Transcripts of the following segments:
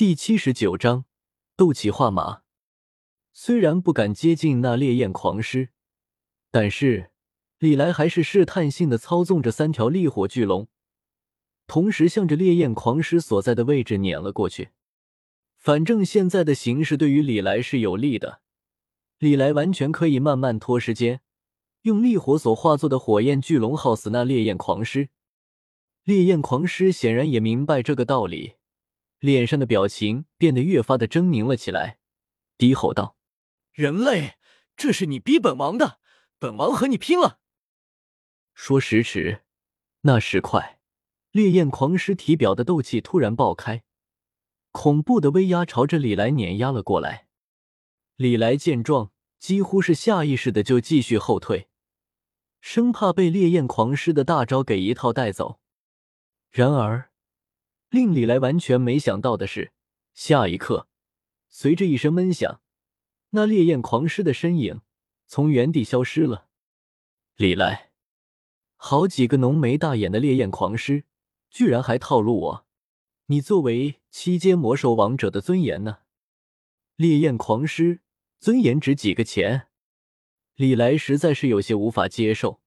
第七十九章斗气化马。虽然不敢接近那烈焰狂狮，但是李来还是试探性的操纵着三条烈火巨龙，同时向着烈焰狂狮所在的位置碾了过去。反正现在的形势对于李来是有利的，李来完全可以慢慢拖时间，用烈火所化作的火焰巨龙耗死那烈焰狂狮。烈焰狂狮显然也明白这个道理，脸上的表情变得越发的狰狞了起来，低吼道：“人类，这是你逼本王的，本王和你拼了！”说时迟，那时快，烈焰狂狮体表的斗气突然爆开。恐怖的威压朝着李来碾压了过来。李来见状，几乎是下意识的就继续后退，生怕被烈焰狂狮的大招给一套带走。然而，令李来完全没想到的是，下一刻，随着一声闷响，那烈焰狂狮的身影从原地消失了。李来，好几个浓眉大眼的烈焰狂狮，居然还套路我！你作为七阶魔兽王者的尊严呢？烈焰狂狮尊严值几个钱？李来实在是有些无法接受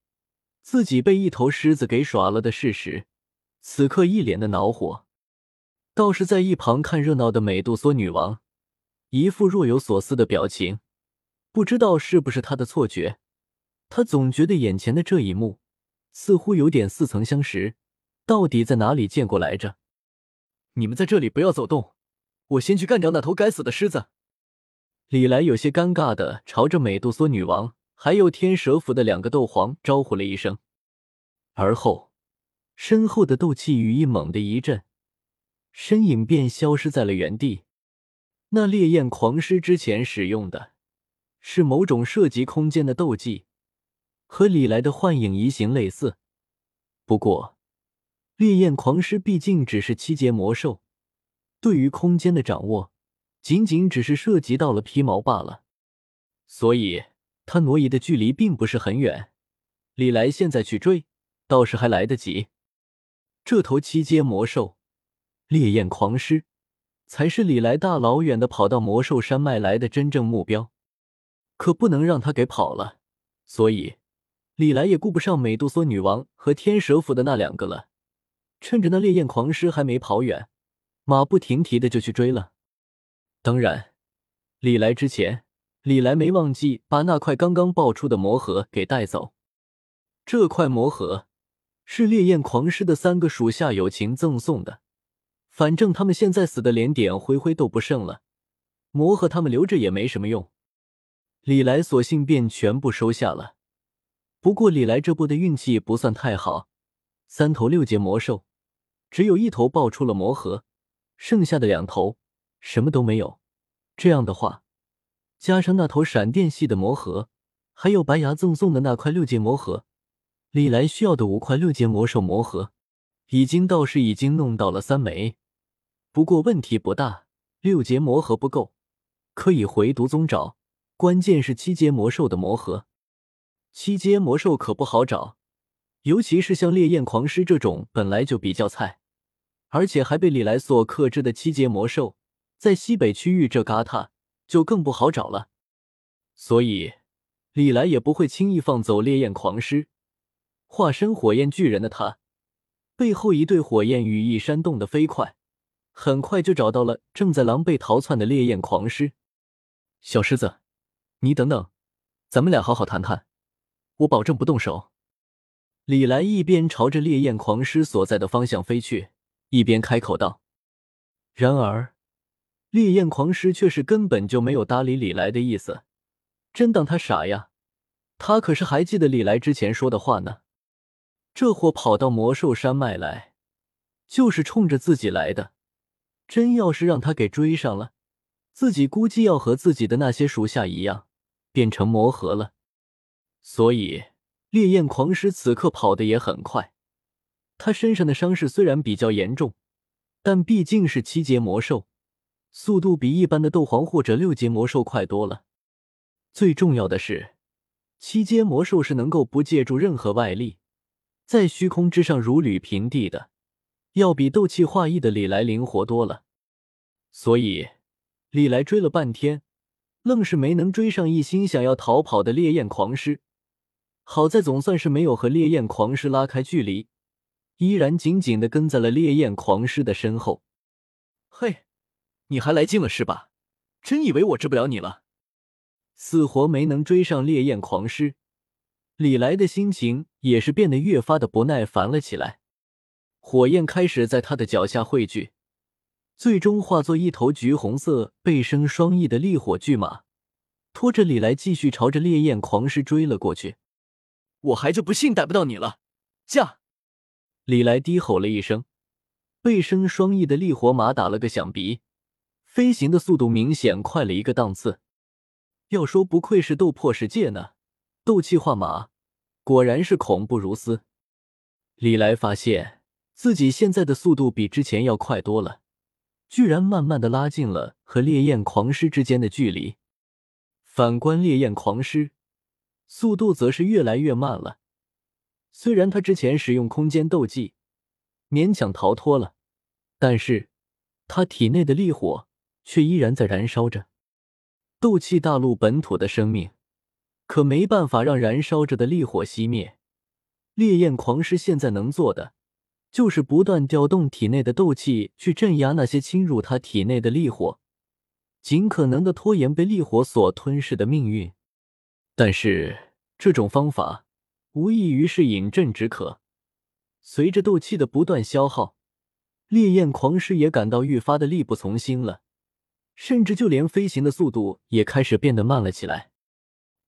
自己被一头狮子给耍了的事实，此刻一脸的恼火。倒是在一旁看热闹的美杜莎女王，一副若有所思的表情。不知道是不是她的错觉，她总觉得眼前的这一幕似乎有点似曾相识，到底在哪里见过来着？你们在这里不要走动，我先去干掉那头该死的狮子。李来有些尴尬的朝着美杜莎女王还有天蛇府的两个斗皇招呼了一声，而后身后的斗气羽翼猛地一震，身影便消失在了原地。那烈焰狂狮之前使用的是某种涉及空间的斗技，和李来的幻影移形类似，不过。烈焰狂狮毕竟只是七阶魔兽，对于空间的掌握，仅仅只是涉及到了皮毛罢了，所以他挪移的距离并不是很远。李来现在去追，倒是还来得及。这头七阶魔兽烈焰狂狮，才是李来大老远的跑到魔兽山脉来的真正目标，可不能让他给跑了。所以李来也顾不上美杜莎女王和天蛇府的那两个了。趁着那烈焰狂狮还没跑远，马不停蹄的就去追了。当然，李来之前，李来没忘记把那块刚刚爆出的魔核给带走。这块魔核是烈焰狂狮的三个属下友情赠送的，反正他们现在死的连点灰灰都不剩了，魔盒他们留着也没什么用。李来索性便全部收下了。不过李来这波的运气不算太好，三头六阶魔兽。只有一头爆出了魔核，剩下的两头什么都没有。这样的话，加上那头闪电系的魔核，还有白牙赠送的那块六阶魔核，李来需要的五块六阶魔兽魔核，已经倒是已经弄到了三枚。不过问题不大，六阶魔核不够，可以回毒宗找。关键是七阶魔兽的魔核，七阶魔兽可不好找，尤其是像烈焰狂狮这种本来就比较菜。而且还被李来所克制的七阶魔兽，在西北区域这旮沓就更不好找了，所以李来也不会轻易放走烈焰狂狮。化身火焰巨人的他，背后一对火焰羽翼扇动的飞快，很快就找到了正在狼狈逃窜的烈焰狂狮。小狮子，你等等，咱们俩好好谈谈，我保证不动手。李来一边朝着烈焰狂狮所在的方向飞去。一边开口道，然而烈焰狂狮却是根本就没有搭理李来的意思，真当他傻呀？他可是还记得李来之前说的话呢。这货跑到魔兽山脉来，就是冲着自己来的。真要是让他给追上了，自己估计要和自己的那些属下一样，变成魔核了。所以烈焰狂狮此刻跑得也很快。他身上的伤势虽然比较严重，但毕竟是七阶魔兽，速度比一般的斗皇或者六阶魔兽快多了。最重要的是，七阶魔兽是能够不借助任何外力，在虚空之上如履平地的，要比斗气化翼的李来灵活多了。所以李来追了半天，愣是没能追上一心想要逃跑的烈焰狂狮。好在总算是没有和烈焰狂狮拉开距离，依然紧紧的跟在了烈焰狂狮的身后。嘿，你还来劲了是吧？真以为我治不了你了？死活没能追上烈焰狂狮，李来的心情也是变得越发的不耐烦了起来。火焰开始在他的脚下汇聚，最终化作一头橘红色、背生双翼的烈火巨马，拖着李来继续朝着烈焰狂狮追了过去。我还就不信逮不到你了！驾！李来低吼了一声，背生双翼的烈火马打了个响鼻，飞行的速度明显快了一个档次。要说不愧是斗破世界呢，斗气化马果然是恐怖如斯。李来发现自己现在的速度比之前要快多了，居然慢慢的拉近了和烈焰狂狮之间的距离。反观烈焰狂狮。速度则是越来越慢了。虽然他之前使用空间斗技，勉强逃脱了，但是他体内的烈火却依然在燃烧着。斗气大陆本土的生命，可没办法让燃烧着的烈火熄灭。烈焰狂狮现在能做的，就是不断调动体内的斗气，去镇压那些侵入他体内的烈火，尽可能的拖延被烈火所吞噬的命运。但是这种方法无异于是饮鸩止渴。随着斗气的不断消耗，烈焰狂狮也感到愈发的力不从心了，甚至就连飞行的速度也开始变得慢了起来。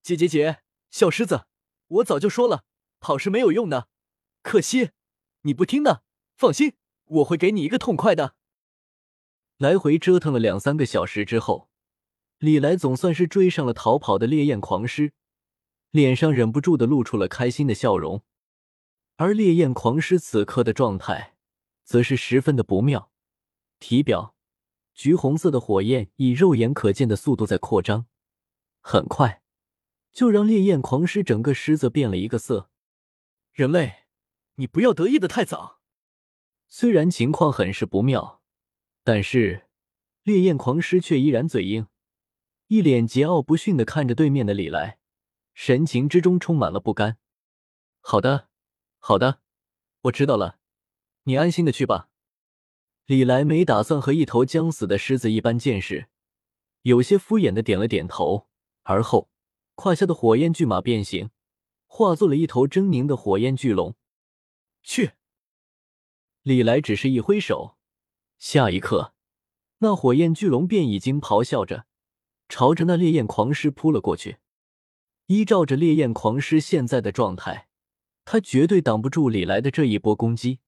姐姐姐，小狮子，我早就说了，跑是没有用的，可惜你不听呢。放心，我会给你一个痛快的。来回折腾了两三个小时之后。李来总算是追上了逃跑的烈焰狂狮，脸上忍不住的露出了开心的笑容。而烈焰狂狮此刻的状态，则是十分的不妙。体表橘红色的火焰以肉眼可见的速度在扩张，很快就让烈焰狂狮整个狮子变了一个色。人类，你不要得意的太早。虽然情况很是不妙，但是烈焰狂狮却依然嘴硬。一脸桀骜不驯的看着对面的李来，神情之中充满了不甘。好的，好的，我知道了，你安心的去吧。李来没打算和一头将死的狮子一般见识，有些敷衍的点了点头，而后胯下的火焰巨马变形，化作了一头狰狞的火焰巨龙。去！李来只是一挥手，下一刻，那火焰巨龙便已经咆哮着。朝着那烈焰狂狮扑了过去。依照着烈焰狂狮现在的状态，他绝对挡不住李来的这一波攻击。